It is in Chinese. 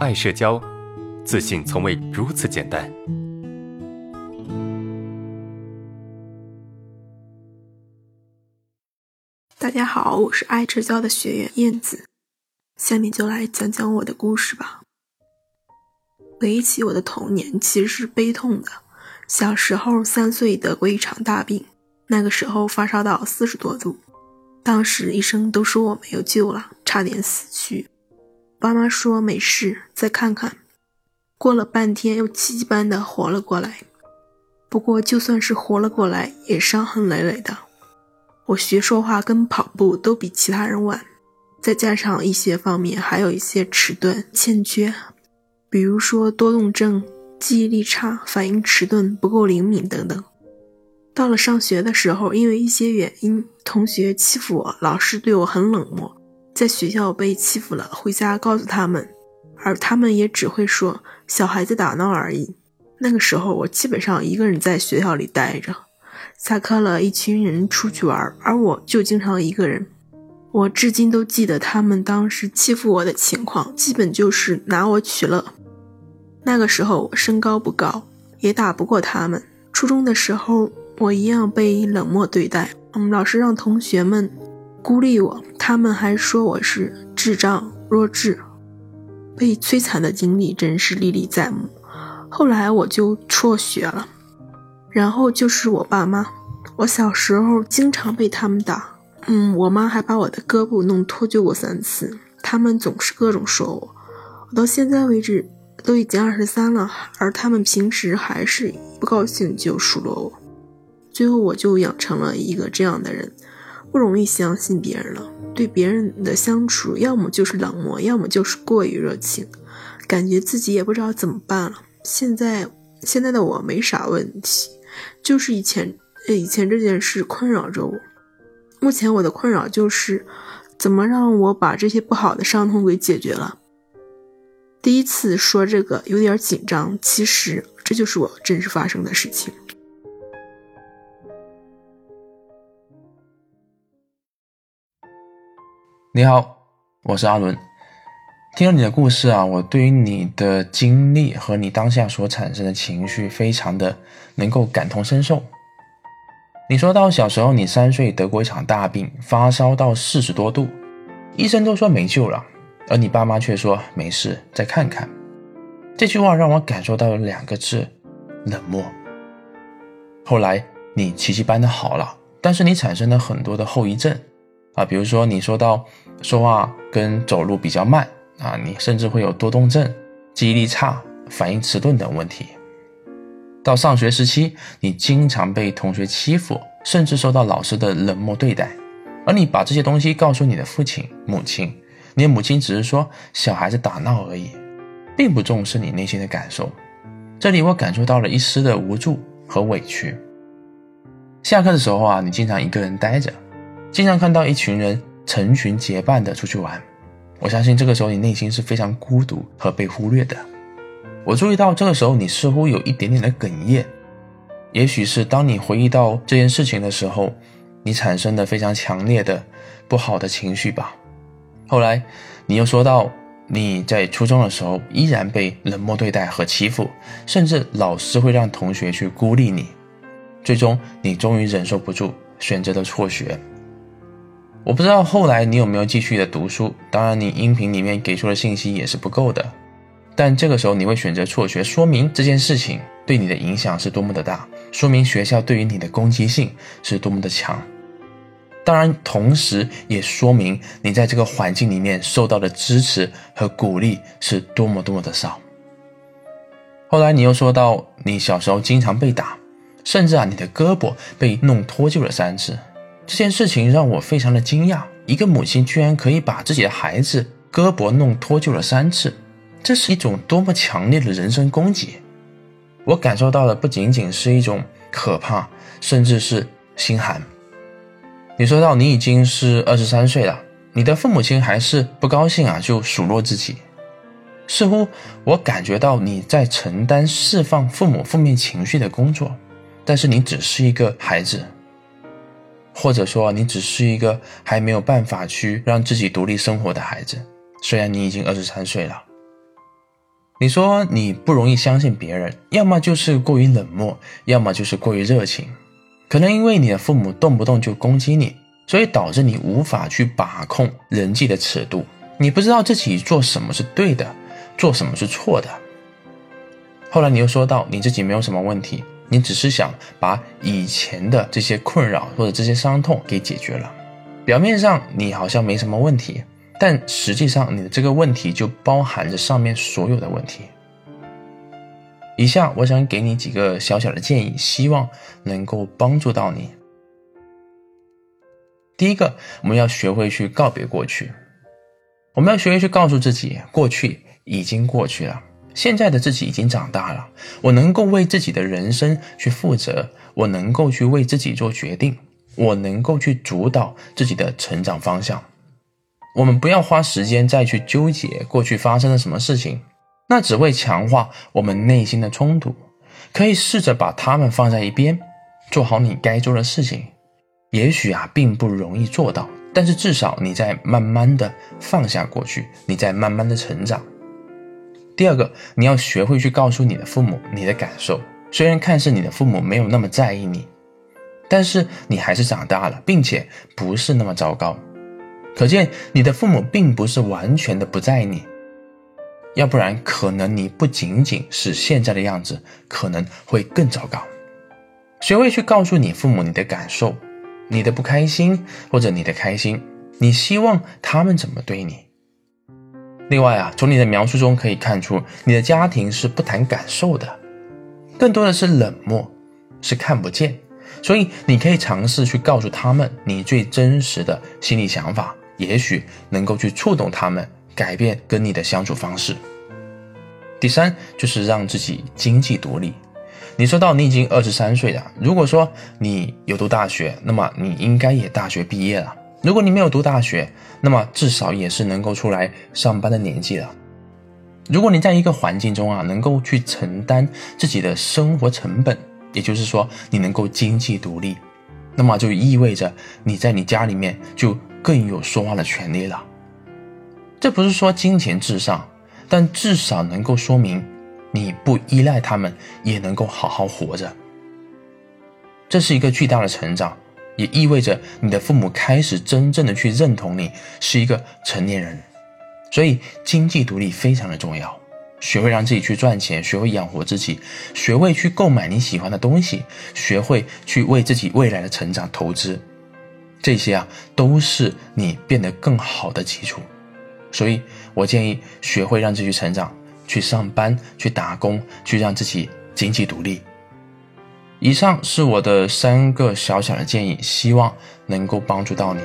爱社交，自信从未如此简单。大家好，我是爱社交的学员燕子，下面就来讲讲我的故事吧。回忆起我的童年，其实是悲痛的。小时候三岁得过一场大病，那个时候发烧到四十多度。当时医生都说我没有救了，差点死去。爸妈说没事，再看看。过了半天，又奇迹般的活了过来。不过就算是活了过来，也伤痕累累的。我学说话跟跑步都比其他人晚，再加上一些方面还有一些迟钝欠缺，比如说多动症、记忆力差、反应迟钝、不够灵敏等等。到了上学的时候，因为一些原因，同学欺负我，老师对我很冷漠。在学校被欺负了，回家告诉他们，而他们也只会说小孩子打闹而已。那个时候，我基本上一个人在学校里待着。下课了，一群人出去玩，而我就经常一个人。我至今都记得他们当时欺负我的情况，基本就是拿我取乐。那个时候我身高不高，也打不过他们。初中的时候。我一样被冷漠对待，嗯，老师让同学们孤立我，他们还说我是智障弱智，被摧残的经历真是历历在目。后来我就辍学了，然后就是我爸妈，我小时候经常被他们打，嗯，我妈还把我的胳膊弄脱臼过三次，他们总是各种说我，我到现在为止都已经二十三了，而他们平时还是不高兴就数落我。最后我就养成了一个这样的人，不容易相信别人了。对别人的相处，要么就是冷漠，要么就是过于热情，感觉自己也不知道怎么办了。现在现在的我没啥问题，就是以前以前这件事困扰着我。目前我的困扰就是怎么让我把这些不好的伤痛给解决了。第一次说这个有点紧张，其实这就是我真实发生的事情。你好，我是阿伦。听了你的故事啊，我对于你的经历和你当下所产生的情绪，非常的能够感同身受。你说到小时候，你三岁得过一场大病，发烧到四十多度，医生都说没救了，而你爸妈却说没事，再看看。这句话让我感受到了两个字：冷漠。后来你奇迹般的好了，但是你产生了很多的后遗症。啊，比如说你说到说话跟走路比较慢啊，你甚至会有多动症、记忆力差、反应迟钝等问题。到上学时期，你经常被同学欺负，甚至受到老师的冷漠对待，而你把这些东西告诉你的父亲、母亲，你的母亲只是说小孩子打闹而已，并不重视你内心的感受。这里我感受到了一丝的无助和委屈。下课的时候啊，你经常一个人待着。经常看到一群人成群结伴的出去玩，我相信这个时候你内心是非常孤独和被忽略的。我注意到这个时候你似乎有一点点的哽咽，也许是当你回忆到这件事情的时候，你产生的非常强烈的不好的情绪吧。后来你又说到你在初中的时候依然被冷漠对待和欺负，甚至老师会让同学去孤立你，最终你终于忍受不住，选择了辍学。我不知道后来你有没有继续的读书，当然你音频里面给出的信息也是不够的，但这个时候你会选择辍学，说明这件事情对你的影响是多么的大，说明学校对于你的攻击性是多么的强，当然同时也说明你在这个环境里面受到的支持和鼓励是多么多么的少。后来你又说到你小时候经常被打，甚至啊你的胳膊被弄脱臼了三次。这件事情让我非常的惊讶，一个母亲居然可以把自己的孩子胳膊弄脱臼了三次，这是一种多么强烈的人身攻击！我感受到的不仅仅是一种可怕，甚至是心寒。你说到你已经是二十三岁了，你的父母亲还是不高兴啊，就数落自己，似乎我感觉到你在承担释放父母负面情绪的工作，但是你只是一个孩子。或者说，你只是一个还没有办法去让自己独立生活的孩子。虽然你已经二十三岁了，你说你不容易相信别人，要么就是过于冷漠，要么就是过于热情。可能因为你的父母动不动就攻击你，所以导致你无法去把控人际的尺度。你不知道自己做什么是对的，做什么是错的。后来你又说到你自己没有什么问题，你只是想把以前的这些困扰或者这些伤痛给解决了。表面上你好像没什么问题。但实际上，你的这个问题就包含着上面所有的问题。以下我想给你几个小小的建议，希望能够帮助到你。第一个，我们要学会去告别过去，我们要学会去告诉自己，过去已经过去了，现在的自己已经长大了，我能够为自己的人生去负责，我能够去为自己做决定，我能够去主导自己的成长方向。我们不要花时间再去纠结过去发生了什么事情，那只会强化我们内心的冲突。可以试着把它们放在一边，做好你该做的事情。也许啊，并不容易做到，但是至少你在慢慢的放下过去，你在慢慢的成长。第二个，你要学会去告诉你的父母你的感受。虽然看似你的父母没有那么在意你，但是你还是长大了，并且不是那么糟糕。可见你的父母并不是完全的不在意你，要不然可能你不仅仅是现在的样子，可能会更糟糕。学会去告诉你父母你的感受，你的不开心或者你的开心，你希望他们怎么对你。另外啊，从你的描述中可以看出，你的家庭是不谈感受的，更多的是冷漠，是看不见。所以你可以尝试去告诉他们你最真实的心理想法。也许能够去触动他们，改变跟你的相处方式。第三就是让自己经济独立。你说到你已经二十三岁了，如果说你有读大学，那么你应该也大学毕业了。如果你没有读大学，那么至少也是能够出来上班的年纪了。如果你在一个环境中啊，能够去承担自己的生活成本，也就是说你能够经济独立，那么就意味着你在你家里面就。更有说话的权利了。这不是说金钱至上，但至少能够说明你不依赖他们，也能够好好活着。这是一个巨大的成长，也意味着你的父母开始真正的去认同你是一个成年人。所以，经济独立非常的重要。学会让自己去赚钱，学会养活自己，学会去购买你喜欢的东西，学会去为自己未来的成长投资。这些啊，都是你变得更好的基础，所以我建议学会让自己成长，去上班，去打工，去让自己经济独立。以上是我的三个小小的建议，希望能够帮助到你。